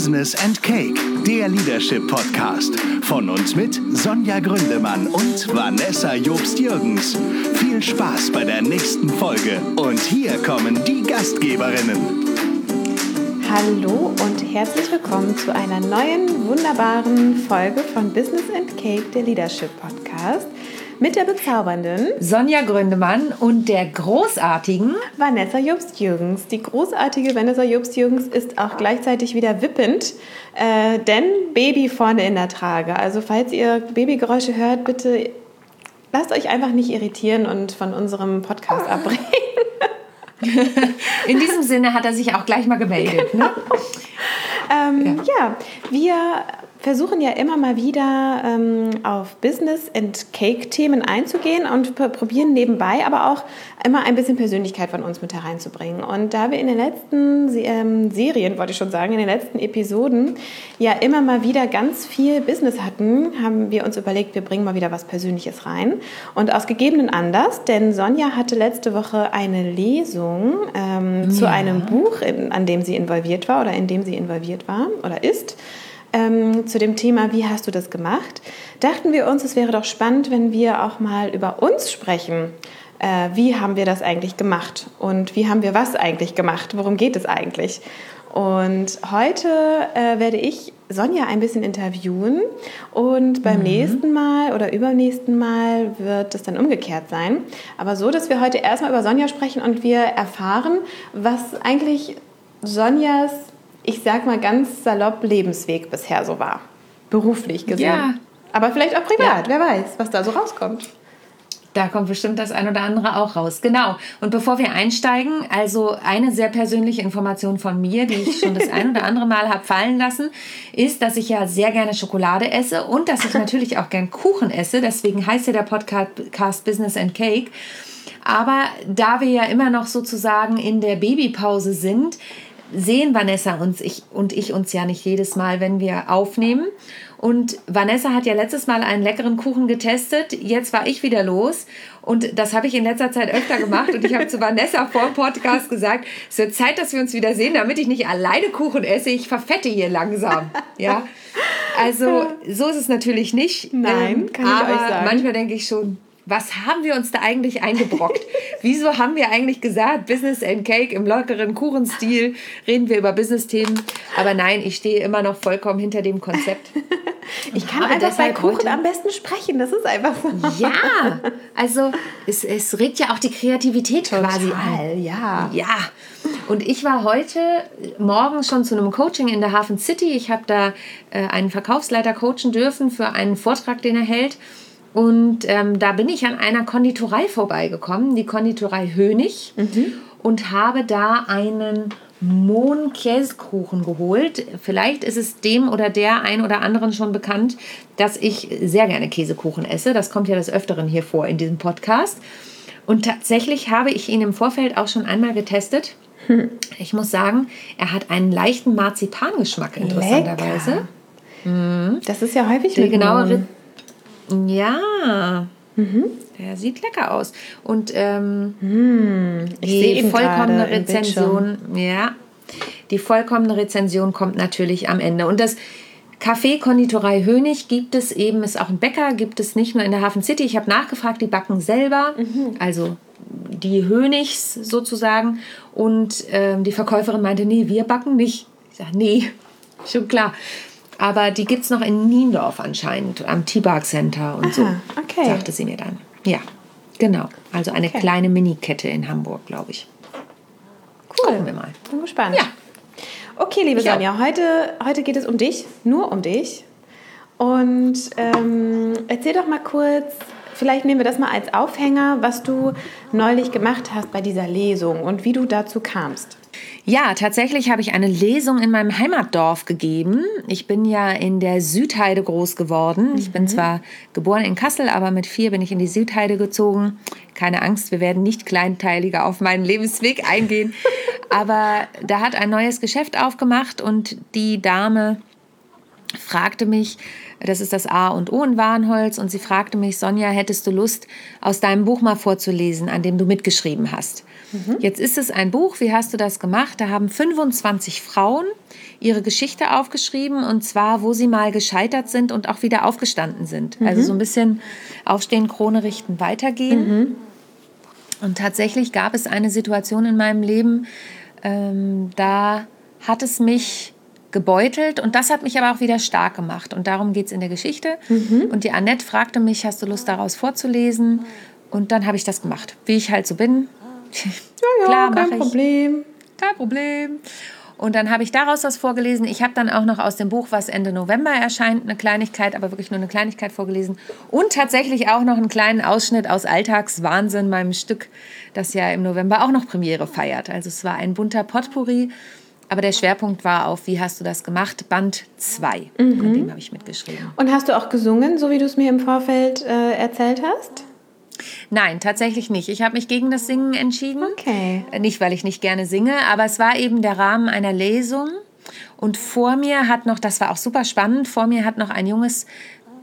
Business and Cake, der Leadership Podcast. Von uns mit Sonja Gründemann und Vanessa Jobst-Jürgens. Viel Spaß bei der nächsten Folge. Und hier kommen die Gastgeberinnen. Hallo und herzlich willkommen zu einer neuen wunderbaren Folge von Business and Cake, der Leadership Podcast mit der bezaubernden Sonja Gründemann und der großartigen Vanessa Jobst-Jürgens. Die großartige Vanessa Jobst-Jürgens ist auch gleichzeitig wieder wippend, äh, denn Baby vorne in der Trage. Also falls ihr Babygeräusche hört, bitte lasst euch einfach nicht irritieren und von unserem Podcast abbringen. In diesem Sinne hat er sich auch gleich mal gemeldet. Ne? Ähm, ja. ja. wir versuchen ja immer mal wieder ähm, auf Business- and Cake-Themen einzugehen und probieren nebenbei aber auch immer ein bisschen Persönlichkeit von uns mit hereinzubringen. Und da wir in den letzten ähm, Serien, wollte ich schon sagen, in den letzten Episoden ja immer mal wieder ganz viel Business hatten, haben wir uns überlegt, wir bringen mal wieder was Persönliches rein. Und aus gegebenen Anlass, denn Sonja hatte letzte Woche eine Lesung ähm, ja. zu einem Buch, in, an dem sie involviert war oder in dem sie involviert war oder ist ähm, zu dem Thema, wie hast du das gemacht, dachten wir uns, es wäre doch spannend, wenn wir auch mal über uns sprechen. Äh, wie haben wir das eigentlich gemacht und wie haben wir was eigentlich gemacht? Worum geht es eigentlich? Und heute äh, werde ich Sonja ein bisschen interviewen und beim mhm. nächsten Mal oder übernächsten Mal wird es dann umgekehrt sein. Aber so, dass wir heute erstmal über Sonja sprechen und wir erfahren, was eigentlich Sonjas ich sag mal ganz salopp, Lebensweg bisher so war. Beruflich gesehen. Ja. Aber vielleicht auch privat, ja. wer weiß, was da so rauskommt. Da kommt bestimmt das ein oder andere auch raus. Genau. Und bevor wir einsteigen, also eine sehr persönliche Information von mir, die ich schon das ein oder andere Mal habe fallen lassen, ist, dass ich ja sehr gerne Schokolade esse und dass ich natürlich auch gern Kuchen esse. Deswegen heißt ja der Podcast Business and Cake. Aber da wir ja immer noch sozusagen in der Babypause sind, sehen Vanessa uns ich, und ich uns ja nicht jedes Mal, wenn wir aufnehmen. Und Vanessa hat ja letztes Mal einen leckeren Kuchen getestet. Jetzt war ich wieder los. Und das habe ich in letzter Zeit öfter gemacht. Und ich habe zu Vanessa vor dem Podcast gesagt, es wird Zeit, dass wir uns wieder sehen, damit ich nicht alleine Kuchen esse. Ich verfette hier langsam. Ja. Also so ist es natürlich nicht. Nein, ähm, kann ich aber euch sagen. Manchmal denke ich schon, was haben wir uns da eigentlich eingebrockt? Wieso haben wir eigentlich gesagt, Business and Cake im lockeren Kuchenstil, reden wir über Business-Themen? Aber nein, ich stehe immer noch vollkommen hinter dem Konzept. ich kann einfach bei Kuchen am besten sprechen, das ist einfach so. Ja, also es, es regt ja auch die Kreativität Total, quasi an. Ja. Ja. Und ich war heute Morgen schon zu einem Coaching in der Hafen City. Ich habe da äh, einen Verkaufsleiter coachen dürfen für einen Vortrag, den er hält. Und ähm, da bin ich an einer Konditorei vorbeigekommen, die Konditorei Hönig, mhm. und habe da einen Mohn-Käsekuchen geholt. Vielleicht ist es dem oder der ein oder anderen schon bekannt, dass ich sehr gerne Käsekuchen esse. Das kommt ja des Öfteren hier vor in diesem Podcast. Und tatsächlich habe ich ihn im Vorfeld auch schon einmal getestet. Hm. Ich muss sagen, er hat einen leichten Marzipangeschmack, interessanterweise. Mhm. Das ist ja häufig Die genaue ja. Mhm. Der sieht lecker aus. Und ähm, hm, die vollkommene Rezension, ja, die vollkommene Rezension kommt natürlich am Ende. Und das Café Konditorei Hönig gibt es eben, ist auch ein Bäcker, gibt es nicht nur in der Hafen City. Ich habe nachgefragt, die backen selber, mhm. also die Hönigs sozusagen. Und ähm, die Verkäuferin meinte, nee, wir backen nicht. Ich sage, nee, schon klar. Aber die gibt es noch in Niendorf anscheinend, am T-Bar Center und Aha, so, okay. sagte sie mir dann. Ja, genau. Also eine okay. kleine Mini-Kette in Hamburg, glaube ich. Cool. Gucken wir mal. Bin gespannt. Ja. Okay, liebe ich Sonja, heute, heute geht es um dich, nur um dich. Und ähm, erzähl doch mal kurz, vielleicht nehmen wir das mal als Aufhänger, was du neulich gemacht hast bei dieser Lesung und wie du dazu kamst. Ja, tatsächlich habe ich eine Lesung in meinem Heimatdorf gegeben. Ich bin ja in der Südheide groß geworden. Ich bin mhm. zwar geboren in Kassel, aber mit vier bin ich in die Südheide gezogen. Keine Angst, wir werden nicht kleinteiliger auf meinen Lebensweg eingehen. aber da hat ein neues Geschäft aufgemacht und die Dame fragte mich, das ist das A und O in Warnholz, und sie fragte mich, Sonja, hättest du Lust, aus deinem Buch mal vorzulesen, an dem du mitgeschrieben hast? Mhm. Jetzt ist es ein Buch, wie hast du das gemacht? Da haben 25 Frauen ihre Geschichte aufgeschrieben, und zwar, wo sie mal gescheitert sind und auch wieder aufgestanden sind. Mhm. Also so ein bisschen aufstehen, Krone richten, weitergehen. Mhm. Und tatsächlich gab es eine Situation in meinem Leben, ähm, da hat es mich gebeutelt und das hat mich aber auch wieder stark gemacht und darum geht es in der Geschichte. Mhm. Und die Annette fragte mich, hast du Lust daraus vorzulesen? Und dann habe ich das gemacht, wie ich halt so bin. Ja, ja, Klar, kein Problem. Kein Problem. Und dann habe ich daraus was vorgelesen. Ich habe dann auch noch aus dem Buch, was Ende November erscheint, eine Kleinigkeit, aber wirklich nur eine Kleinigkeit vorgelesen. Und tatsächlich auch noch einen kleinen Ausschnitt aus Alltagswahnsinn, meinem Stück, das ja im November auch noch Premiere feiert. Also es war ein bunter Potpourri aber der Schwerpunkt war auf Wie hast du das gemacht? Band 2. Mhm. An dem habe ich mitgeschrieben. Und hast du auch gesungen, so wie du es mir im Vorfeld äh, erzählt hast? Nein, tatsächlich nicht. Ich habe mich gegen das Singen entschieden. Okay. Nicht, weil ich nicht gerne singe, aber es war eben der Rahmen einer Lesung. Und vor mir hat noch, das war auch super spannend, vor mir hat noch ein junges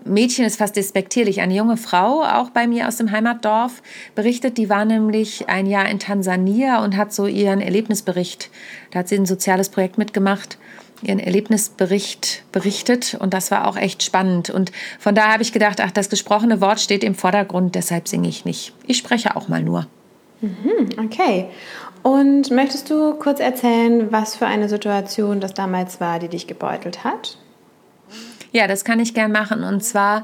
Mädchen ist fast despektierlich, eine junge Frau, auch bei mir aus dem Heimatdorf, berichtet. Die war nämlich ein Jahr in Tansania und hat so ihren Erlebnisbericht, da hat sie ein soziales Projekt mitgemacht, ihren Erlebnisbericht berichtet und das war auch echt spannend. Und von daher habe ich gedacht, ach, das gesprochene Wort steht im Vordergrund, deshalb singe ich nicht. Ich spreche auch mal nur. Mhm, okay. Und möchtest du kurz erzählen, was für eine Situation das damals war, die dich gebeutelt hat? Ja, das kann ich gern machen. Und zwar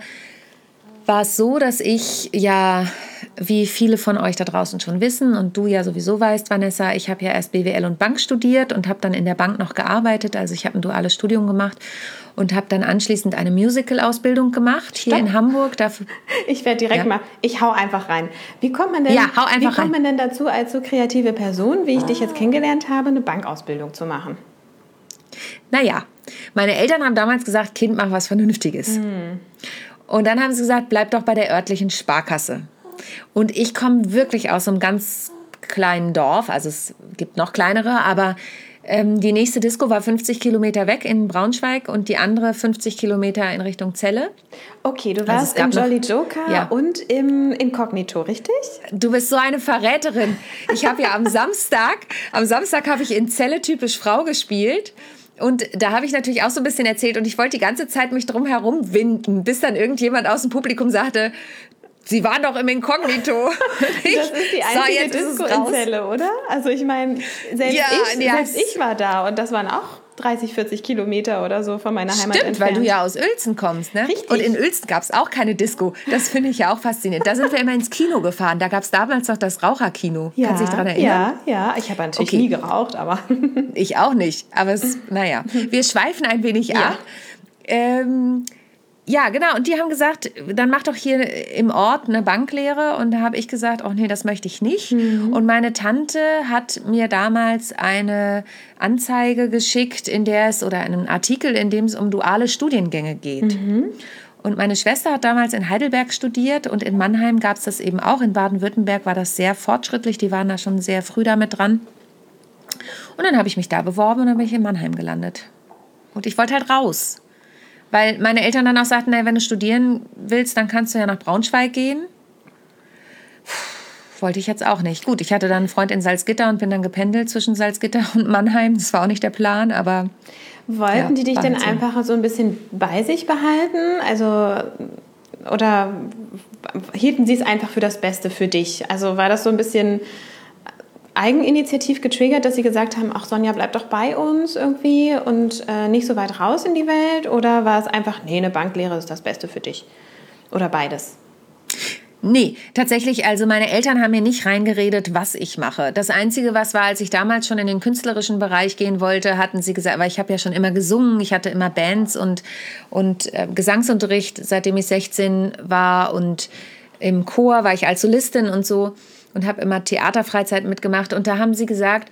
war es so, dass ich ja, wie viele von euch da draußen schon wissen und du ja sowieso weißt, Vanessa, ich habe ja erst BWL und Bank studiert und habe dann in der Bank noch gearbeitet. Also ich habe ein duales Studium gemacht und habe dann anschließend eine Musical-Ausbildung gemacht hier Stopp. in Hamburg. Dafür, ich werde direkt ja. mal, ich hau einfach rein. Wie kommt man denn, ja, hau einfach wie kommt man denn dazu, als so kreative Person, wie ich dich jetzt kennengelernt habe, eine Bankausbildung zu machen? Naja, meine Eltern haben damals gesagt, Kind, mach was Vernünftiges. Mhm. Und dann haben sie gesagt, bleib doch bei der örtlichen Sparkasse. Und ich komme wirklich aus einem ganz kleinen Dorf, also es gibt noch kleinere, aber ähm, die nächste Disco war 50 Kilometer weg in Braunschweig und die andere 50 Kilometer in Richtung Celle. Okay, du also warst also im Jolly Joker ja. und im Inkognito, richtig? Du bist so eine Verräterin. Ich habe ja am Samstag, am Samstag habe ich in Celle typisch Frau gespielt und da habe ich natürlich auch so ein bisschen erzählt und ich wollte die ganze Zeit mich drum herum winden, bis dann irgendjemand aus dem Publikum sagte, Sie waren doch im Inkognito. das ist die einzige so, Disco-Zelle, oder? Also ich meine, selbst, ja, ich, selbst ich war da und das waren auch 30, 40 Kilometer oder so von meiner Heimat Stimmt, entfernt. weil du ja aus Uelzen kommst, ne? Richtig. Und in Uelzen gab es auch keine Disco. Das finde ich ja auch faszinierend. Da sind wir immer ins Kino gefahren. Da gab es damals noch das Raucherkino. Ja, Kannst du dich daran erinnern? Ja, ja. Ich habe natürlich okay. nie geraucht, aber... ich auch nicht. Aber es, naja. Wir schweifen ein wenig ja. ab. Ähm, ja, genau. Und die haben gesagt, dann mach doch hier im Ort eine Banklehre. Und da habe ich gesagt, oh nee, das möchte ich nicht. Mhm. Und meine Tante hat mir damals eine Anzeige geschickt, in der es, oder einen Artikel, in dem es um duale Studiengänge geht. Mhm. Und meine Schwester hat damals in Heidelberg studiert und in Mannheim gab es das eben auch. In Baden-Württemberg war das sehr fortschrittlich. Die waren da schon sehr früh damit dran. Und dann habe ich mich da beworben und dann bin ich in Mannheim gelandet. Und ich wollte halt raus. Weil meine Eltern dann auch sagten, naja, wenn du studieren willst, dann kannst du ja nach Braunschweig gehen. Puh, wollte ich jetzt auch nicht. Gut, ich hatte dann einen Freund in Salzgitter und bin dann gependelt zwischen Salzgitter und Mannheim. Das war auch nicht der Plan, aber. Wollten ja, die dich denn halt so. einfach so ein bisschen bei sich behalten? Also, oder hielten sie es einfach für das Beste für dich? Also war das so ein bisschen eigeninitiativ getriggert, dass Sie gesagt haben, ach Sonja, bleib doch bei uns irgendwie und äh, nicht so weit raus in die Welt? Oder war es einfach, nee, eine Banklehre ist das Beste für dich? Oder beides? Nee, tatsächlich, also meine Eltern haben mir nicht reingeredet, was ich mache. Das Einzige, was war, als ich damals schon in den künstlerischen Bereich gehen wollte, hatten sie gesagt, weil ich habe ja schon immer gesungen, ich hatte immer Bands und, und äh, Gesangsunterricht, seitdem ich 16 war und im Chor war ich als Solistin und so und habe immer Theaterfreizeit mitgemacht. Und da haben sie gesagt,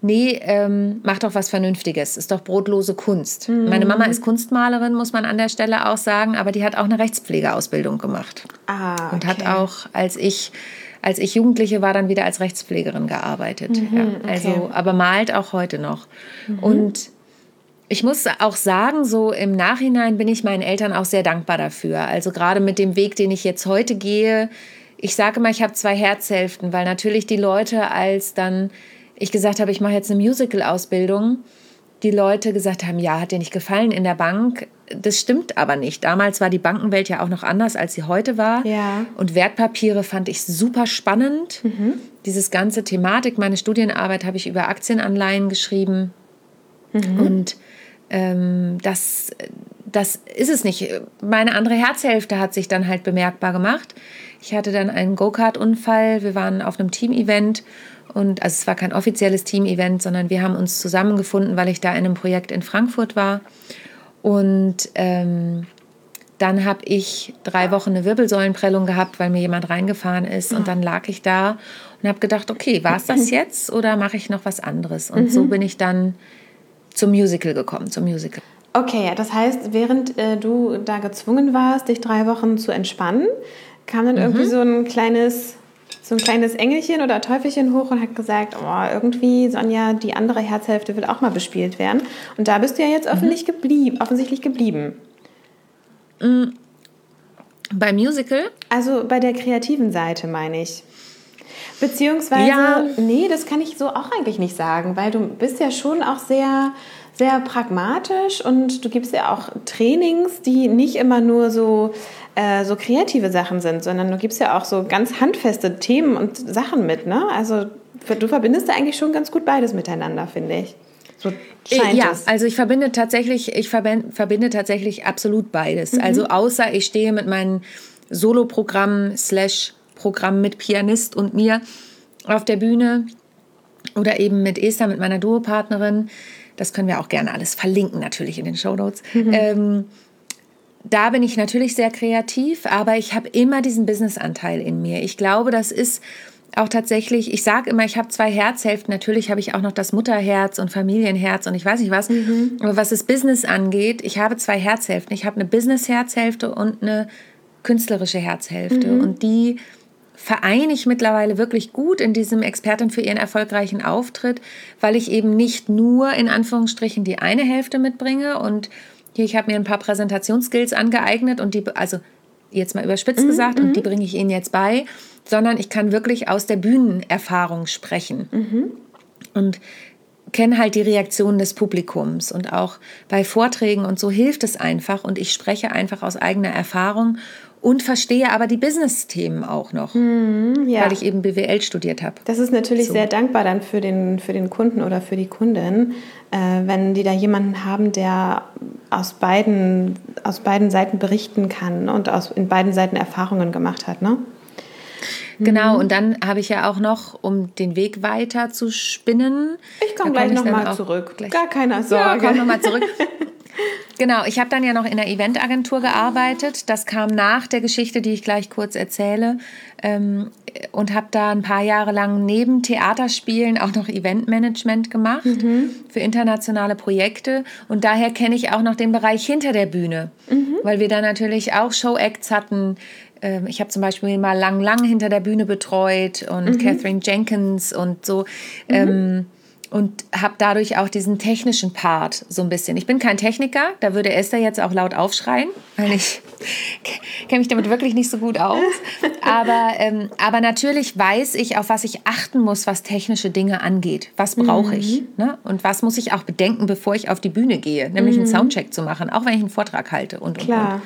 nee, ähm, mach doch was Vernünftiges. Ist doch brotlose Kunst. Mhm. Meine Mama ist Kunstmalerin, muss man an der Stelle auch sagen, aber die hat auch eine Rechtspflegeausbildung gemacht. Ah, okay. Und hat auch, als ich als ich Jugendliche war, dann wieder als Rechtspflegerin gearbeitet. Mhm, ja. Also, okay. aber malt auch heute noch. Mhm. Und ich muss auch sagen, so im Nachhinein bin ich meinen Eltern auch sehr dankbar dafür. Also gerade mit dem Weg, den ich jetzt heute gehe. Ich sage mal, ich habe zwei Herzhälften, weil natürlich die Leute, als dann ich gesagt habe, ich mache jetzt eine Musical-Ausbildung, die Leute gesagt haben, ja, hat dir nicht gefallen in der Bank. Das stimmt aber nicht. Damals war die Bankenwelt ja auch noch anders, als sie heute war. Ja. Und Wertpapiere fand ich super spannend. Mhm. Dieses ganze Thematik, meine Studienarbeit habe ich über Aktienanleihen geschrieben. Mhm. Und ähm, das, das ist es nicht. Meine andere Herzhälfte hat sich dann halt bemerkbar gemacht. Ich hatte dann einen Go-Kart-Unfall. Wir waren auf einem Team-Event und also es war kein offizielles Team-Event, sondern wir haben uns zusammengefunden, weil ich da in einem Projekt in Frankfurt war. Und ähm, dann habe ich drei Wochen eine Wirbelsäulenprellung gehabt, weil mir jemand reingefahren ist. Und dann lag ich da und habe gedacht, okay, war es das jetzt oder mache ich noch was anderes? Und so bin ich dann zum Musical gekommen, zum Musical. Okay, das heißt, während äh, du da gezwungen warst, dich drei Wochen zu entspannen, kam dann irgendwie so ein kleines, so ein kleines Engelchen oder Teufelchen hoch und hat gesagt, oh, irgendwie, Sonja, die andere Herzhälfte will auch mal bespielt werden. Und da bist du ja jetzt offensichtlich, geblieben, offensichtlich geblieben. Beim Musical? Also bei der kreativen Seite meine ich. Beziehungsweise, Ja. nee, das kann ich so auch eigentlich nicht sagen, weil du bist ja schon auch sehr, sehr pragmatisch und du gibst ja auch Trainings, die nicht immer nur so, äh, so kreative Sachen sind, sondern du gibst ja auch so ganz handfeste Themen und Sachen mit, ne? Also du verbindest da eigentlich schon ganz gut beides miteinander, finde ich. So scheint ja, es. also ich verbinde tatsächlich, ich verbinde tatsächlich absolut beides. Also außer ich stehe mit meinem Soloprogramm slash Programm mit Pianist und mir auf der Bühne oder eben mit Esther, mit meiner Duopartnerin. Das können wir auch gerne alles verlinken, natürlich in den Shownotes. Ähm, da bin ich natürlich sehr kreativ, aber ich habe immer diesen Business-Anteil in mir. Ich glaube, das ist auch tatsächlich, ich sage immer, ich habe zwei Herzhälften. Natürlich habe ich auch noch das Mutterherz und Familienherz und ich weiß nicht was. Aber was das Business angeht, ich habe zwei Herzhälften. Ich habe eine Business-Herzhälfte und eine künstlerische Herzhälfte. Und die vereine ich mittlerweile wirklich gut in diesem Expertin für ihren erfolgreichen Auftritt, weil ich eben nicht nur in Anführungsstrichen die eine Hälfte mitbringe und hier, ich habe mir ein paar Präsentationsskills angeeignet und die, also jetzt mal überspitzt gesagt, und die bringe ich Ihnen jetzt bei, sondern ich kann wirklich aus der Bühnenerfahrung sprechen. Und kenne halt die Reaktionen des Publikums und auch bei Vorträgen und so hilft es einfach und ich spreche einfach aus eigener Erfahrung und verstehe aber die Business-Themen auch noch, ja. weil ich eben BWL studiert habe. Das ist natürlich So. sehr dankbar dann für den, für den Kunden oder für die Kundin, äh, wenn die da jemanden haben, der aus beiden, aus beiden Seiten berichten kann und aus, in beiden Seiten Erfahrungen gemacht hat. Ne? Genau, und dann habe ich ja auch noch, um den Weg weiter zu spinnen. Ich komme gleich nochmal zurück. Gleich. Gar keine Ja, Sorge. komm nochmal zurück. Genau, ich habe dann ja noch in der Eventagentur gearbeitet. Das kam nach der Geschichte, die ich gleich kurz erzähle. Ähm, und habe da ein paar Jahre lang neben Theaterspielen auch noch Eventmanagement gemacht für internationale Projekte. Und daher kenne ich auch noch den Bereich hinter der Bühne, weil wir da natürlich auch Show-Acts hatten. Ähm, Ich habe zum Beispiel mal Lang Lang hinter der Bühne betreut und Catherine Jenkins und so. Ähm, und habe dadurch auch diesen technischen Part so ein bisschen. Ich bin kein Techniker, da würde Esther jetzt auch laut aufschreien, weil ich kenne mich damit wirklich nicht so gut aus. Aber, ähm, aber natürlich weiß ich, auf was ich achten muss, was technische Dinge angeht. Was brauche ich? Ne? Und was muss ich auch bedenken, bevor ich auf die Bühne gehe? Nämlich einen Soundcheck zu machen, auch wenn ich einen Vortrag halte. Und, und, Klar. Und.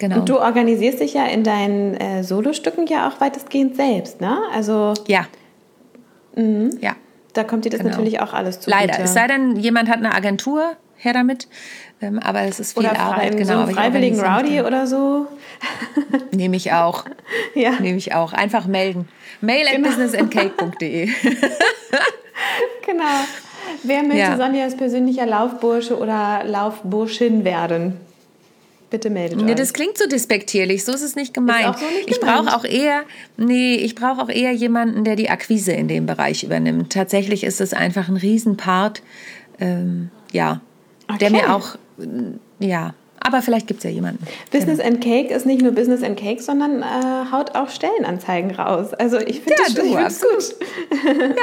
Genau. Und du organisierst dich ja in deinen äh, Solostücken ja auch weitestgehend selbst, ne? Also ja. Ja. Da kommt dir das Genau. natürlich auch alles zu. Leider. Es sei denn, jemand hat eine Agentur, her damit. Ähm, aber es ist viel oder Arbeit, frei, genau. so freiwilligen Rowdy oder so. Nehme ich auch. Ja, Nehme ich auch. Einfach melden. Mail at Genau. businessandcake.de. genau. Wer möchte Ja. Sonjas persönlicher Laufbursche oder Laufburschin werden? Bitte meldet Nee, euch. das klingt so despektierlich, so ist es nicht gemeint. so nicht ich brauche auch eher, nee, ich brauche auch eher jemanden, der die Akquise in dem Bereich übernimmt. Tatsächlich ist es einfach ein Riesenpart, ähm, ja, der Okay. mir auch, äh, ja, aber vielleicht gibt es ja jemanden. Business and Cake ist nicht nur Business and Cake, sondern äh, haut auch Stellenanzeigen raus. Also ich finde Ja, das, du, ich gut.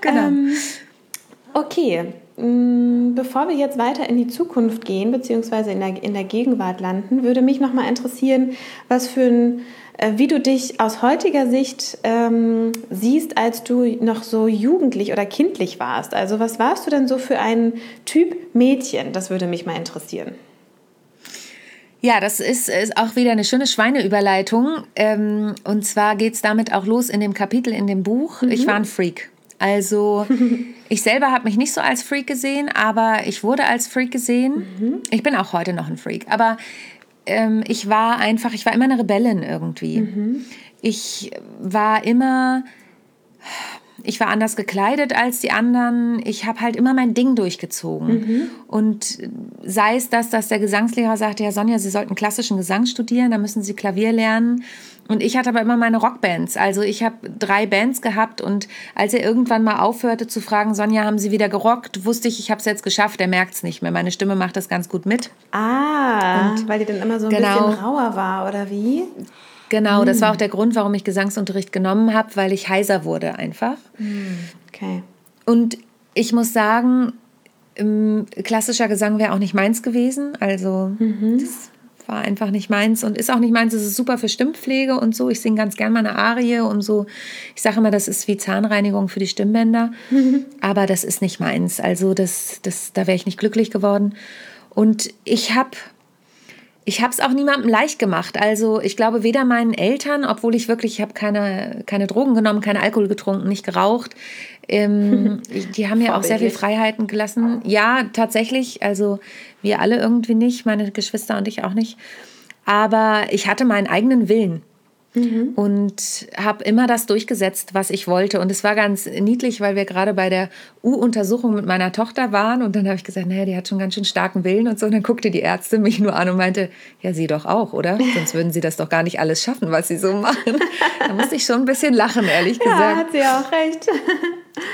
Genau. Ähm, okay, bevor wir jetzt weiter in die Zukunft gehen, beziehungsweise in der, in der Gegenwart landen, würde mich nochmal interessieren, was für ein, äh, wie du dich aus heutiger Sicht ähm, siehst, als du noch so jugendlich oder kindlich warst. Also was warst du denn so für ein Typ Mädchen? Das würde mich mal interessieren. Ja, das ist, ist, auch wieder eine schöne Schweineüberleitung. Ähm, und zwar geht es damit auch los in dem Kapitel in dem Buch. Mhm. Ich war ein Freak. Also ich selber habe mich nicht so als Freak gesehen, aber ich wurde als Freak gesehen. Mhm. Ich bin auch heute noch ein Freak, aber ähm, ich war einfach, ich war immer eine Rebellin irgendwie. Mhm. Ich war immer, ich war anders gekleidet als die anderen. Ich habe halt immer mein Ding durchgezogen. Mhm. Und sei es das, dass der Gesangslehrer sagte, ja Sonja, Sie sollten klassischen Gesang studieren, da müssen Sie Klavier lernen. Und ich hatte aber immer meine Rockbands. Also ich habe drei Bands gehabt und als er irgendwann mal aufhörte zu fragen, Sonja, haben Sie wieder gerockt, wusste ich, ich habe es jetzt geschafft. Er merkt es nicht mehr. Meine Stimme macht das ganz gut mit. Ah, und weil die dann immer so ein genau, bisschen rauer war, oder wie? Genau, das war hm. auch der Grund, warum ich Gesangsunterricht genommen habe, weil ich heiser wurde einfach. Hm, okay. Und ich muss sagen, klassischer Gesang wäre auch nicht meins gewesen. Also mhm. das war einfach nicht meins und ist auch nicht meins. Es ist super für Stimmpflege und so. Ich singe ganz gerne mal eine Arie, um so, ich sage immer, das ist wie Zahnreinigung für die Stimmbänder. Aber das ist nicht meins. Also das, das, da wäre ich nicht glücklich geworden. Und ich habe ich habe es auch niemandem leicht gemacht. Also ich glaube weder meinen Eltern, obwohl ich wirklich, ich habe keine, keine Drogen genommen, keinen Alkohol getrunken, nicht geraucht. Ähm, die haben mir auch sehr viel Freiheiten gelassen. Ja, tatsächlich. Also wir alle irgendwie nicht, meine Geschwister und ich auch nicht. Aber ich hatte meinen eigenen Willen. Mhm. Und habe immer das durchgesetzt, was ich wollte. Und es war ganz niedlich, weil wir gerade bei der U-Untersuchung mit meiner Tochter waren. Und dann habe ich gesagt, naja, die hat schon ganz schön starken Willen und so. Und dann guckte die Ärztin mich nur an und meinte, ja, sie doch auch, oder? Sonst würden sie das doch gar nicht alles schaffen, was sie so machen. da musste ich schon ein bisschen lachen, ehrlich gesagt. Ja, hat sie auch recht.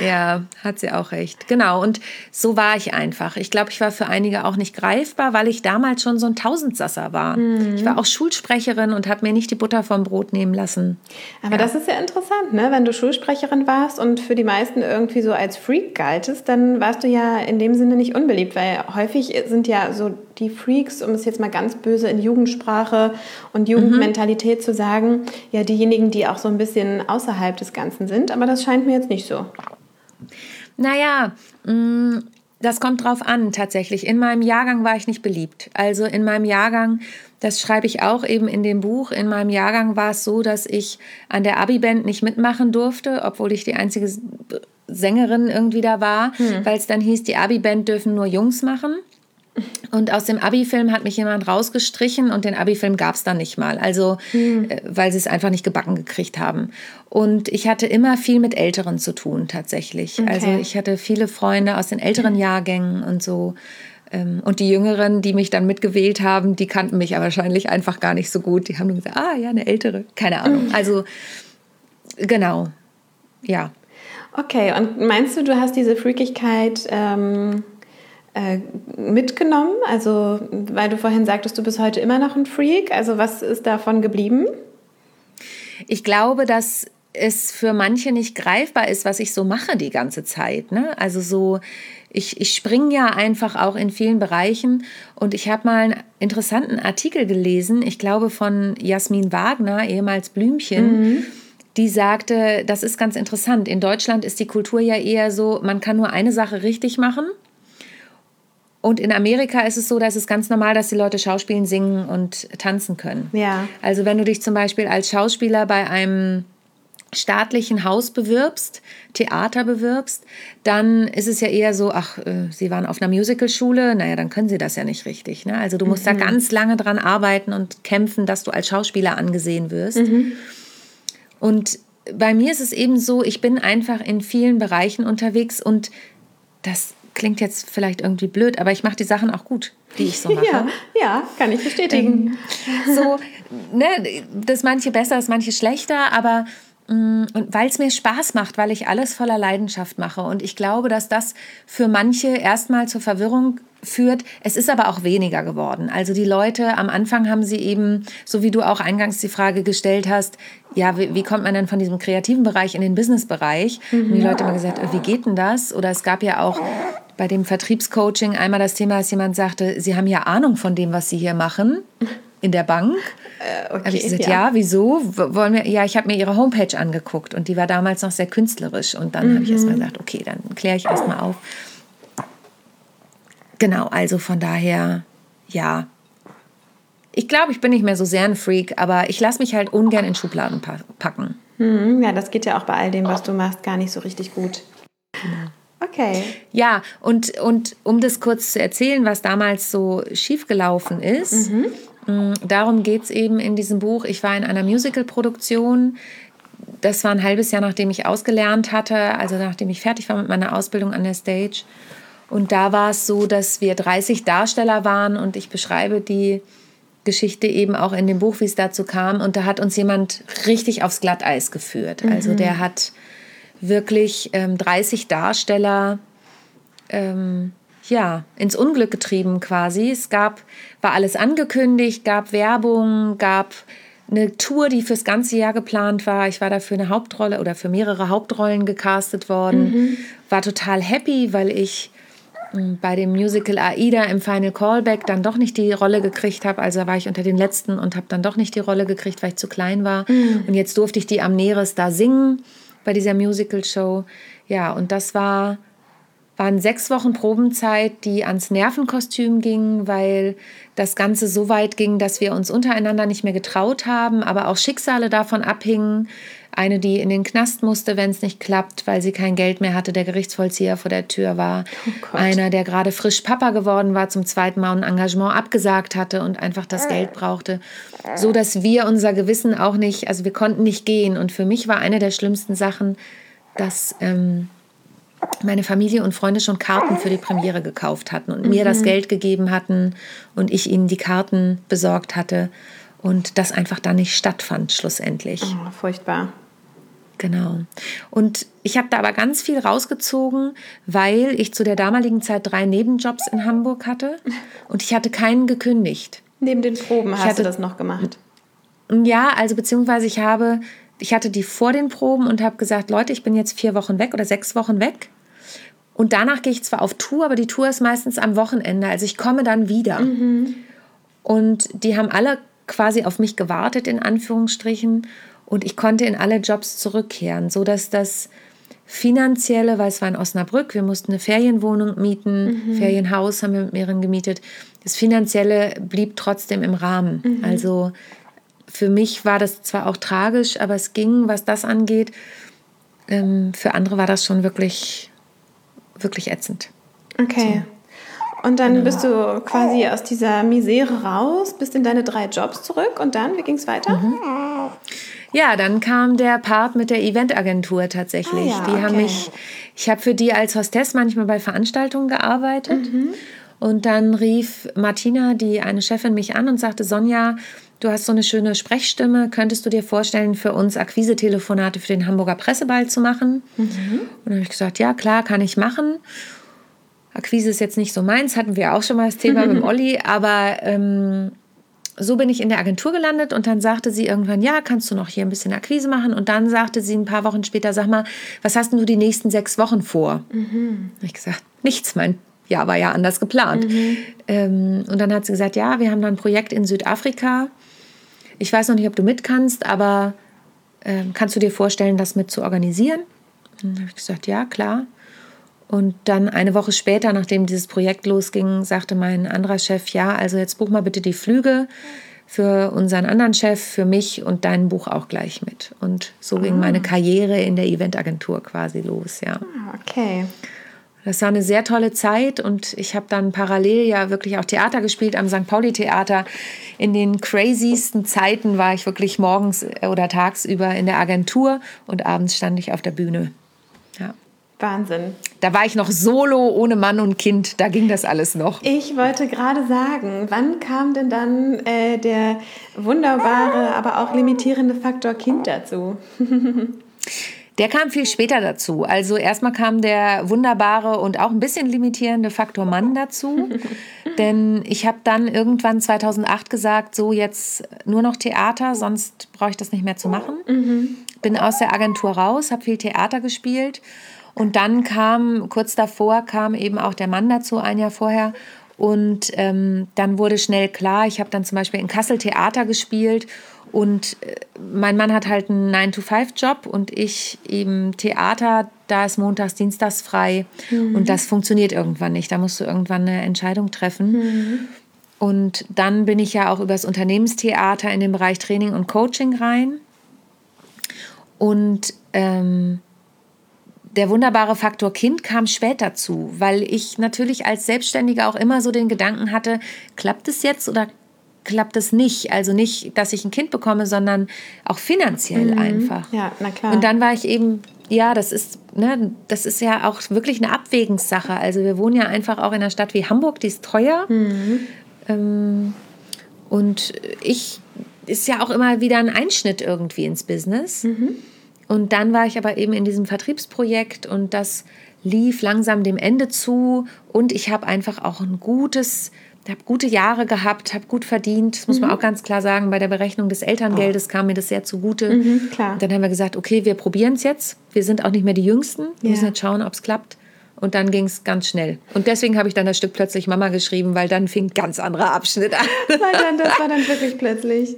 Ja, hat sie auch recht. Genau. Und so war ich einfach. Ich glaube, ich war für einige auch nicht greifbar, weil ich damals schon so ein Tausendsasser war. Mhm. Ich war auch Schulsprecherin und habe mir nicht die Butter vom Brot nehmen lassen. Aber ja. das ist ja interessant, ne? Wenn du Schulsprecherin warst und für die meisten irgendwie so als Freak galtest, dann warst du ja in dem Sinne nicht unbeliebt, weil häufig sind ja so die Freaks, um es jetzt mal ganz böse in Jugendsprache und Jugendmentalität mhm. zu sagen, ja diejenigen, die auch so ein bisschen außerhalb des Ganzen sind. Aber das scheint mir jetzt nicht so. Naja, mm, das kommt drauf an tatsächlich. In meinem Jahrgang war ich nicht beliebt. Also in meinem Jahrgang, das schreibe ich auch eben in dem Buch, in meinem Jahrgang war es so, dass ich an der Abi-Band nicht mitmachen durfte, obwohl ich die einzige Sängerin irgendwie da war, hm. weil es dann hieß, die Abi-Band dürfen nur Jungs machen. Und aus dem Abi-Film hat mich jemand rausgestrichen und den Abi-Film gab es dann nicht mal. Also, mhm. weil sie es einfach nicht gebacken gekriegt haben. Und ich hatte immer viel mit Älteren zu tun, tatsächlich. Okay. Also, ich hatte viele Freunde aus den älteren Jahrgängen und so. Ähm, und die Jüngeren, die mich dann mitgewählt haben, die kannten mich ja wahrscheinlich einfach gar nicht so gut. Die haben nur gesagt, ah ja, eine ältere. Keine Ahnung. Also, genau. Ja. Okay, und meinst du, du hast diese Freakigkeit. Ähm äh, mitgenommen? Also, weil du vorhin sagtest, du bist heute immer noch ein Freak. Also, was ist davon geblieben? Ich glaube, dass es für manche nicht greifbar ist, was ich so mache die ganze Zeit. Ne? Also so, ich, ich springe ja einfach auch in vielen Bereichen und ich habe mal einen interessanten Artikel gelesen, ich glaube von Jasmin Wagner, ehemals Blümchen. Mhm. Die sagte, das ist ganz interessant. In Deutschland ist die Kultur ja eher so, man kann nur eine Sache richtig machen und in Amerika ist es so, dass es ganz normal, dass die Leute Schauspielen, singen und tanzen können. Ja. Also wenn du dich zum Beispiel als Schauspieler bei einem staatlichen Haus bewirbst, Theater bewirbst, dann ist es ja eher so, ach, äh, sie waren auf einer Musicalschule, naja, dann können sie das ja nicht richtig. Ne? Also du musst mhm. da ganz lange dran arbeiten und kämpfen, dass du als Schauspieler angesehen wirst. Mhm. Und bei mir ist es eben so, ich bin einfach in vielen Bereichen unterwegs und das klingt jetzt vielleicht irgendwie blöd, aber ich mache die Sachen auch gut, die ich so mache. Ja, ja kann ich bestätigen. Ähm, so, ne, das manche besser, das manche schlechter, aber und weil es mir Spaß macht, weil ich alles voller Leidenschaft mache. Und ich glaube, dass das für manche erstmal zur Verwirrung führt. Es ist aber auch weniger geworden. Also die Leute am Anfang haben sie eben, so wie du auch eingangs die Frage gestellt hast, ja, wie, wie kommt man denn von diesem kreativen Bereich in den Business-Bereich? Mhm. Und die Leute haben gesagt, wie geht denn das? Oder es gab ja auch bei dem Vertriebscoaching einmal das Thema, dass jemand sagte, Sie haben ja Ahnung von dem, was Sie hier machen in der Bank. Äh, okay, habe ich gesagt, ja. ja, wieso? Wollen wir, ja, ich habe mir Ihre Homepage angeguckt und die war damals noch sehr künstlerisch. Und dann mhm. habe ich erst mal gesagt, okay, dann kläre ich erst mal auf. Genau, also von daher, ja. Ich glaube, ich bin nicht mehr so sehr ein Freak, aber ich lasse mich halt ungern in Schubladen packen. Mhm, ja, das geht ja auch bei all dem, was du machst, gar nicht so richtig gut. Genau. Okay. Ja, und, und um das kurz zu erzählen, was damals so schiefgelaufen ist, mhm. Mm, darum geht es eben in diesem Buch. Ich war in einer Musical-Produktion. Das war ein halbes Jahr, nachdem ich ausgelernt hatte, also nachdem ich fertig war mit meiner Ausbildung an der Stage. Und da war es so, dass wir 30 Darsteller waren und ich beschreibe die Geschichte eben auch in dem Buch, wie es dazu kam. Und da hat uns jemand richtig aufs Glatteis geführt. Mhm. Also der hat wirklich ähm, 30 Darsteller ähm, ja, ins Unglück getrieben quasi. Es gab, war alles angekündigt, gab Werbung, gab eine Tour, die fürs ganze Jahr geplant war. Ich war dafür eine Hauptrolle oder für mehrere Hauptrollen gecastet worden. Mhm. War total happy, weil ich hm, bei dem Musical Aida im Final Callback dann doch nicht die Rolle gekriegt habe. Also war ich unter den Letzten und habe dann doch nicht die Rolle gekriegt, weil ich zu klein war. Mhm. Und jetzt durfte ich die am Neres da singen bei dieser Musical-Show. Ja, und das war waren sechs Wochen Probenzeit, die ans Nervenkostüm gingen, weil das Ganze so weit ging, dass wir uns untereinander nicht mehr getraut haben, aber auch Schicksale davon abhingen. Eine, die in den Knast musste, wenn es nicht klappt, weil sie kein Geld mehr hatte, der Gerichtsvollzieher vor der Tür war. Oh Einer, der gerade frisch Papa geworden war, zum zweiten Mal ein Engagement abgesagt hatte und einfach das Geld brauchte. So dass wir unser Gewissen auch nicht, also wir konnten nicht gehen. Und für mich war eine der schlimmsten Sachen, dass. Ähm, meine Familie und Freunde schon Karten für die Premiere gekauft hatten und mhm. mir das mhm. Geld gegeben hatten und ich ihnen die Karten besorgt hatte und das einfach dann nicht stattfand schlussendlich. Oh, furchtbar. Genau. Und ich habe da aber ganz viel rausgezogen, weil ich zu der damaligen Zeit drei Nebenjobs in Hamburg hatte und ich hatte keinen gekündigt. Neben den Proben ich hast hatte, du das noch gemacht? Ja, also beziehungsweise ich habe, ich hatte die vor den Proben und habe gesagt, Leute, ich bin jetzt vier Wochen weg oder sechs Wochen weg. Und danach gehe ich zwar auf Tour, aber die Tour ist meistens am Wochenende. Also ich komme dann wieder. Mhm. Und die haben alle quasi auf mich gewartet, in Anführungsstrichen. Und ich konnte in alle Jobs zurückkehren, sodass das finanzielle, weil es war in Osnabrück, wir mussten eine Ferienwohnung mieten, mhm. Ferienhaus haben wir mit mehreren gemietet. Das finanzielle blieb trotzdem im Rahmen. Mhm. Also für mich war das zwar auch tragisch, aber es ging, was das angeht. Ähm, für andere war das schon wirklich wirklich ätzend. Okay. So. Und dann genau. bist du quasi aus dieser Misere raus, bist in deine drei Jobs zurück und dann, wie ging es weiter? Mhm. Ja, dann kam der Part mit der Eventagentur tatsächlich. Ah, ja, die okay. haben mich, ich habe für die als Hostess manchmal bei Veranstaltungen gearbeitet. Mhm. Und dann rief Martina, die eine Chefin, mich an und sagte, Sonja, du hast so eine schöne Sprechstimme, könntest du dir vorstellen, für uns Akquise-Telefonate für den Hamburger Presseball zu machen? Mhm. Und dann habe ich gesagt, ja klar, kann ich machen. Akquise ist jetzt nicht so meins, hatten wir auch schon mal das Thema mit Olli, aber ähm, so bin ich in der Agentur gelandet und dann sagte sie irgendwann, ja, kannst du noch hier ein bisschen Akquise machen? Und dann sagte sie ein paar Wochen später, sag mal, was hast denn du die nächsten sechs Wochen vor? Mhm. Habe ich gesagt, nichts, mein Jahr war ja anders geplant. Mhm. Ähm, und dann hat sie gesagt, ja, wir haben da ein Projekt in Südafrika ich weiß noch nicht, ob du mit kannst, aber äh, kannst du dir vorstellen, das mit zu organisieren? Und dann habe ich gesagt, ja, klar. Und dann eine Woche später, nachdem dieses Projekt losging, sagte mein anderer Chef, ja, also jetzt buch mal bitte die Flüge für unseren anderen Chef, für mich und dein Buch auch gleich mit. Und so ging meine ah. Karriere in der Eventagentur quasi los, ja. Ah, okay. Das war eine sehr tolle Zeit und ich habe dann parallel ja wirklich auch Theater gespielt am St. Pauli Theater. In den crazysten Zeiten war ich wirklich morgens oder tagsüber in der Agentur und abends stand ich auf der Bühne. Ja. Wahnsinn. Da war ich noch solo, ohne Mann und Kind. Da ging das alles noch. Ich wollte gerade sagen, wann kam denn dann äh, der wunderbare, aber auch limitierende Faktor Kind dazu? Der kam viel später dazu. Also erstmal kam der wunderbare und auch ein bisschen limitierende Faktor Mann dazu. Denn ich habe dann irgendwann 2008 gesagt, so jetzt nur noch Theater, sonst brauche ich das nicht mehr zu machen. Mhm. Bin aus der Agentur raus, habe viel Theater gespielt Und dann kam, kurz davor kam eben auch der Mann dazu, ein Jahr vorher. Und ähm, dann wurde schnell klar, ich habe dann zum Beispiel in Kassel Theater gespielt und äh, mein Mann hat halt einen 9-to-5-Job und ich eben Theater, da ist montags, dienstags frei. Mhm. Und das funktioniert irgendwann nicht. Da musst du irgendwann eine Entscheidung treffen. Mhm. Und dann bin ich ja auch übers Unternehmenstheater in den Bereich Training und Coaching rein. Und ähm, der wunderbare Faktor Kind kam später zu, weil ich natürlich als Selbstständiger auch immer so den Gedanken hatte, klappt es jetzt oder klappt es nicht? Also nicht, dass ich ein Kind bekomme, sondern auch finanziell mhm. einfach. Ja, na klar. Und dann war ich eben, ja, das ist, ne, das ist ja auch wirklich eine Abwägungssache. Also wir wohnen ja einfach auch in einer Stadt wie Hamburg, die ist teuer. Mhm. Ähm, und ich ist ja auch immer wieder ein Einschnitt irgendwie ins Business. Mhm. Und dann war ich aber eben in diesem Vertriebsprojekt und das lief langsam dem Ende zu und ich habe einfach auch ein gutes, habe gute Jahre gehabt, habe gut verdient, das muss mhm. man auch ganz klar sagen, bei der Berechnung des Elterngeldes oh. kam mir das sehr zugute. Mhm. Dann haben wir gesagt, okay, wir probieren es jetzt. Wir sind auch nicht mehr die Jüngsten, wir ja. müssen jetzt schauen, ob es klappt. Und dann ging es ganz schnell. Und deswegen habe ich dann das Stück plötzlich Mama geschrieben, weil dann fing ein ganz anderer Abschnitt an. Weil dann, das war dann wirklich plötzlich.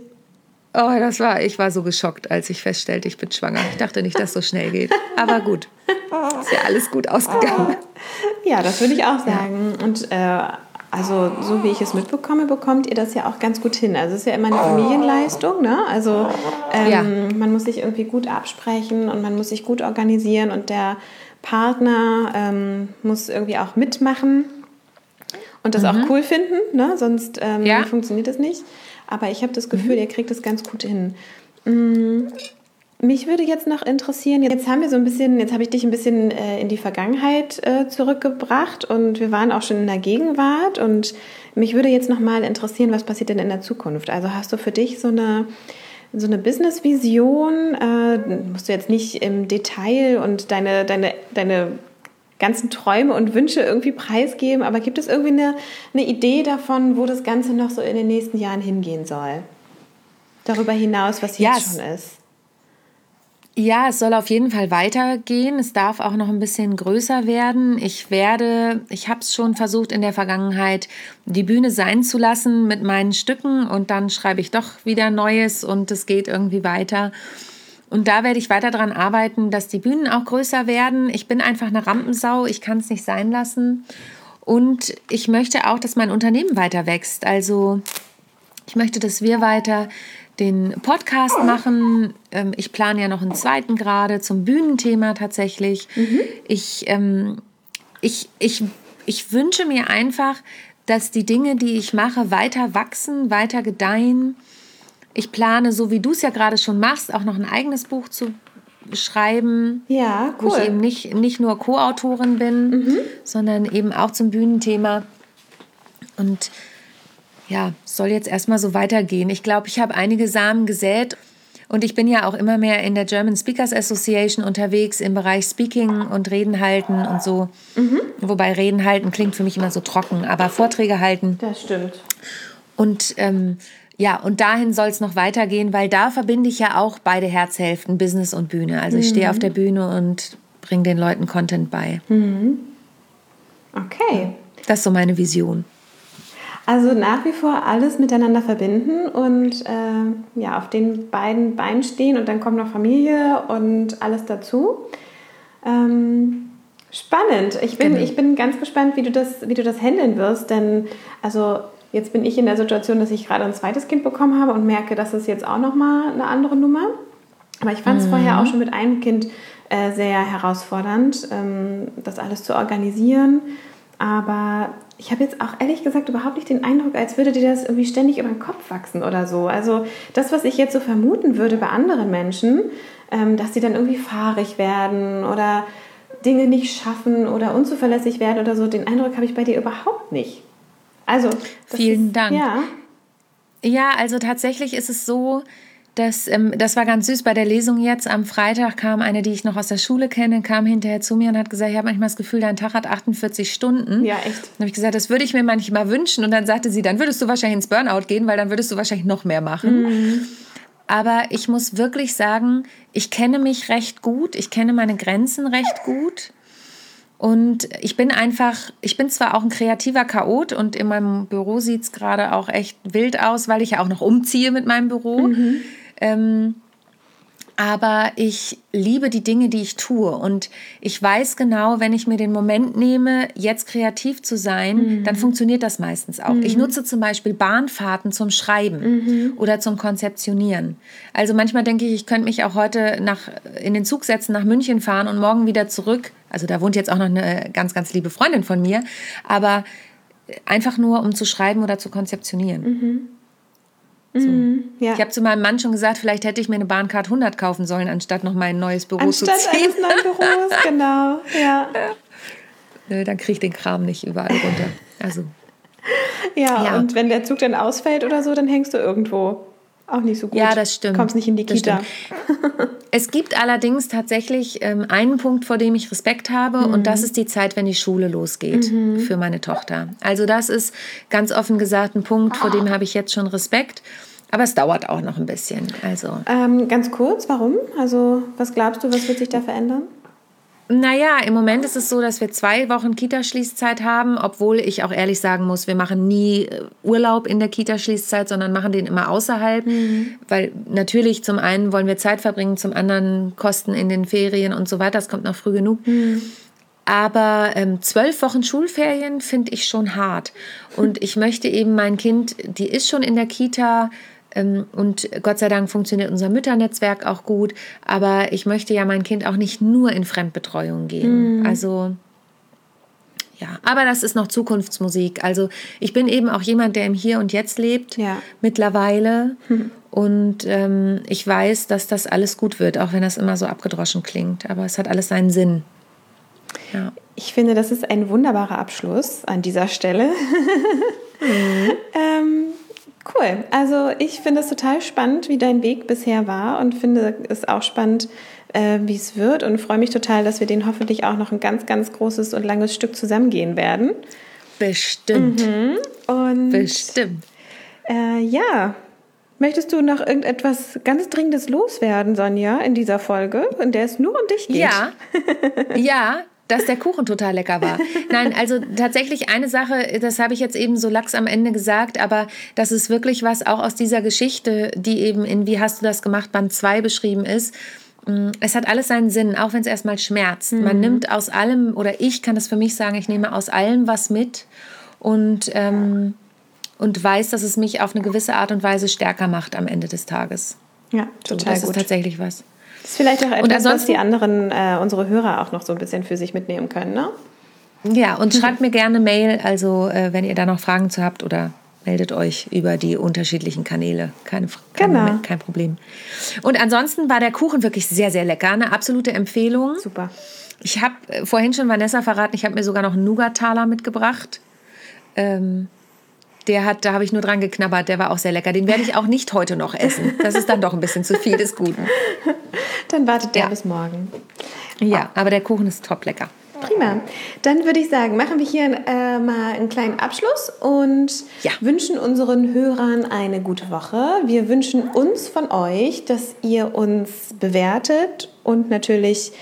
Oh, das war, ich war so geschockt, als ich feststellte, ich bin schwanger. Ich dachte nicht, dass so schnell geht. Aber gut, ist ja alles gut ausgegangen. Ja, das würde ich auch sagen. Und äh, also so wie ich es mitbekomme, bekommt ihr das ja auch ganz gut hin. Also es ist ja immer eine Familienleistung. Ne? Also ähm, ja. man muss sich irgendwie gut absprechen und man muss sich gut organisieren und der Partner ähm, muss irgendwie auch mitmachen und das mhm. auch cool finden. Ne? Sonst ähm, ja. funktioniert es nicht. Aber ich habe das Gefühl, mhm. ihr kriegt das ganz gut hin. Mm, mich würde jetzt noch interessieren, jetzt haben wir so ein bisschen, jetzt habe ich dich ein bisschen äh, in die Vergangenheit äh, zurückgebracht und wir waren auch schon in der Gegenwart und mich würde jetzt noch mal interessieren, was passiert denn in der Zukunft? Also hast du für dich so eine so eine Business-Vision, äh, musst du jetzt nicht im Detail und deine, deine, deine ganzen Träume und Wünsche irgendwie preisgeben, aber gibt es irgendwie eine, eine Idee davon, wo das Ganze noch so in den nächsten Jahren hingehen soll? Darüber hinaus, was jetzt yes. schon ist. Ja, es soll auf jeden Fall weitergehen. Es darf auch noch ein bisschen größer werden. Ich werde, ich habe es schon versucht in der Vergangenheit, die Bühne sein zu lassen mit meinen Stücken und dann schreibe ich doch wieder Neues und es geht irgendwie weiter. Und da werde ich weiter daran arbeiten, dass die Bühnen auch größer werden. Ich bin einfach eine Rampensau, ich kann es nicht sein lassen. Und ich möchte auch, dass mein Unternehmen weiter wächst. Also ich möchte, dass wir weiter den Podcast machen. Ähm, ich plane ja noch einen zweiten gerade zum Bühnenthema tatsächlich. Mhm. Ich, ähm, ich, ich, ich wünsche mir einfach, dass die Dinge, die ich mache, weiter wachsen, weiter gedeihen ich plane, so wie du es ja gerade schon machst, auch noch ein eigenes Buch zu schreiben. Ja, cool. Wo ich eben nicht, nicht nur Co-Autorin bin, mhm. sondern eben auch zum Bühnenthema. Und ja, soll jetzt erstmal so weitergehen. Ich glaube, ich habe einige Samen gesät und ich bin ja auch immer mehr in der German Speakers Association unterwegs im Bereich Speaking und Reden halten und so. Mhm. Wobei Reden halten klingt für mich immer so trocken, aber Vorträge halten. Das stimmt. Und ähm, ja, und dahin soll es noch weitergehen, weil da verbinde ich ja auch beide Herzhälften, Business und Bühne. Also ich stehe mhm. auf der Bühne und bringe den Leuten Content bei. Mhm. Okay. Das ist so meine Vision. Also nach wie vor alles miteinander verbinden und äh, ja, auf den beiden Beinen stehen und dann kommt noch Familie und alles dazu. Ähm, spannend. Ich bin, genau. ich bin ganz gespannt, wie du das, wie du das handeln wirst, denn also Jetzt bin ich in der Situation, dass ich gerade ein zweites Kind bekommen habe und merke, das ist jetzt auch nochmal eine andere Nummer. Aber ich fand es mhm. vorher auch schon mit einem Kind äh, sehr herausfordernd, ähm, das alles zu organisieren. Aber ich habe jetzt auch ehrlich gesagt überhaupt nicht den Eindruck, als würde dir das irgendwie ständig über den Kopf wachsen oder so. Also das, was ich jetzt so vermuten würde bei anderen Menschen, ähm, dass sie dann irgendwie fahrig werden oder Dinge nicht schaffen oder unzuverlässig werden oder so, den Eindruck habe ich bei dir überhaupt nicht. Also, vielen ist, Dank. Ja. ja, also tatsächlich ist es so, dass, ähm, das war ganz süß bei der Lesung jetzt. Am Freitag kam eine, die ich noch aus der Schule kenne, kam hinterher zu mir und hat gesagt, ich habe manchmal das Gefühl, dein Tag hat 48 Stunden. Ja, echt. Dann habe ich gesagt, das würde ich mir manchmal wünschen. Und dann sagte sie, dann würdest du wahrscheinlich ins Burnout gehen, weil dann würdest du wahrscheinlich noch mehr machen. Mhm. Aber ich muss wirklich sagen, ich kenne mich recht gut, ich kenne meine Grenzen recht gut. Und ich bin einfach, ich bin zwar auch ein kreativer Chaot und in meinem Büro sieht es gerade auch echt wild aus, weil ich ja auch noch umziehe mit meinem Büro. Mhm. Ähm, aber ich liebe die Dinge, die ich tue. Und ich weiß genau, wenn ich mir den Moment nehme, jetzt kreativ zu sein, mhm. dann funktioniert das meistens auch. Mhm. Ich nutze zum Beispiel Bahnfahrten zum Schreiben mhm. oder zum Konzeptionieren. Also manchmal denke ich, ich könnte mich auch heute nach, in den Zug setzen, nach München fahren und morgen wieder zurück. Also da wohnt jetzt auch noch eine ganz, ganz liebe Freundin von mir. Aber einfach nur, um zu schreiben oder zu konzeptionieren. Mhm. So. Ja. Ich habe zu meinem Mann schon gesagt, vielleicht hätte ich mir eine Bahncard 100 kaufen sollen, anstatt noch mein neues Büro anstatt zu ziehen. Anstatt eines neuen Büros, genau. Ja. Nö, dann kriege ich den Kram nicht überall runter. Also. Ja, ja, und wenn der Zug dann ausfällt oder so, dann hängst du irgendwo. Auch nicht so gut. Ja, das stimmt. Kommst nicht in die Kita. es gibt allerdings tatsächlich ähm, einen Punkt, vor dem ich Respekt habe, mhm. und das ist die Zeit, wenn die Schule losgeht mhm. für meine Tochter. Also, das ist ganz offen gesagt ein Punkt, vor dem habe ich jetzt schon Respekt. Aber es dauert auch noch ein bisschen. Also. Ähm, ganz kurz, warum? Also, was glaubst du, was wird sich da verändern? Naja, im Moment ist es so, dass wir zwei Wochen Kita-Schließzeit haben, obwohl ich auch ehrlich sagen muss, wir machen nie äh, Urlaub in der Kita-Schließzeit, sondern machen den immer außerhalb. Mhm. Weil natürlich zum einen wollen wir Zeit verbringen, zum anderen Kosten in den Ferien und so weiter. Das kommt noch früh genug. Mhm. Aber ähm, zwölf Wochen Schulferien finde ich schon hart. Und ich möchte eben mein Kind, die ist schon in der Kita, und Gott sei Dank funktioniert unser Mütternetzwerk auch gut. Aber ich möchte ja mein Kind auch nicht nur in Fremdbetreuung gehen. Mhm. Also ja, aber das ist noch Zukunftsmusik. Also ich bin eben auch jemand, der im Hier und Jetzt lebt ja. mittlerweile. Mhm. Und ähm, ich weiß, dass das alles gut wird, auch wenn das immer so abgedroschen klingt. Aber es hat alles seinen Sinn. Ja. Ich finde, das ist ein wunderbarer Abschluss an dieser Stelle. mhm. ähm, Cool. Also ich finde es total spannend, wie dein Weg bisher war und finde es auch spannend, äh, wie es wird und freue mich total, dass wir den hoffentlich auch noch ein ganz, ganz großes und langes Stück zusammengehen werden. Bestimmt. Mhm. Und Bestimmt. Äh, ja. Möchtest du noch irgendetwas ganz Dringendes loswerden, Sonja, in dieser Folge, in der es nur um dich geht? Ja. ja, dass der Kuchen total lecker war. Nein, also tatsächlich eine Sache, das habe ich jetzt eben so lax am Ende gesagt, aber das ist wirklich was auch aus dieser Geschichte, die eben in Wie hast du das gemacht, Band 2 beschrieben ist. Mm, es hat alles seinen Sinn, auch wenn es erstmal schmerzt. Mhm. Man nimmt aus allem, oder ich kann das für mich sagen, ich nehme aus allem was mit und, ähm, und weiß, dass es mich auf eine gewisse Art und Weise stärker macht am Ende des Tages. Ja, total so, das gut. ist tatsächlich was. Das ist vielleicht auch etwas, was die anderen, äh, unsere Hörer auch noch so ein bisschen für sich mitnehmen können, ne? Ja, und schreibt mir gerne Mail, also äh, wenn ihr da noch Fragen zu habt oder meldet euch über die unterschiedlichen Kanäle. Keine, kein, genau. Kein Problem. Und ansonsten war der Kuchen wirklich sehr, sehr lecker. Eine absolute Empfehlung. Super. Ich habe äh, vorhin schon Vanessa verraten, ich habe mir sogar noch einen Nougat-Taler mitgebracht. Ähm, der hat, da habe ich nur dran geknabbert, der war auch sehr lecker. Den werde ich auch nicht heute noch essen. Das ist dann doch ein bisschen zu viel des Guten. Dann wartet der ja. bis morgen. Ja, aber der Kuchen ist top lecker. Prima. Dann würde ich sagen, machen wir hier äh, mal einen kleinen Abschluss und ja. wünschen unseren Hörern eine gute Woche. Wir wünschen uns von euch, dass ihr uns bewertet und natürlich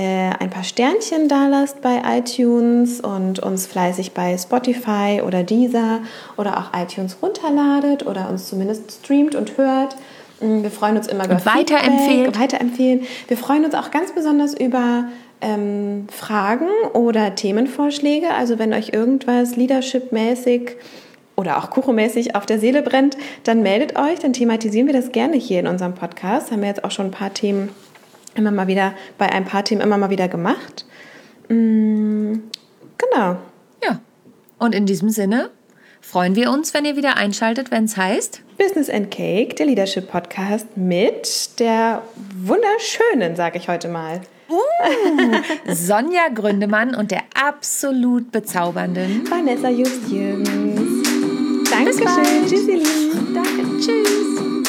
ein paar Sternchen da lasst bei iTunes und uns fleißig bei Spotify oder Deezer oder auch iTunes runterladet oder uns zumindest streamt und hört. Mm, wir freuen uns immer über und weiterempfehlen. weiterempfehlen. Wir freuen uns auch ganz besonders über ähm, Fragen oder Themenvorschläge. Also wenn euch irgendwas Leadership-mäßig oder auch kuchomäßig auf der Seele brennt, dann meldet euch, dann thematisieren wir das gerne hier in unserem Podcast. Haben wir jetzt auch schon ein paar Themen immer mal wieder, bei ein paar Themen immer mal wieder gemacht. Mm, genau. Ja. Und in diesem Sinne freuen wir uns, wenn ihr wieder einschaltet, wenn es heißt Business and Cake, der Leadership Podcast mit der wunderschönen, sage ich heute mal. Uh, Sonja Gründemann und der absolut bezaubernden Vanessa Just-Jürgens. Dankeschön. Tschüss, ihr Lieben. Danke. Tschüss.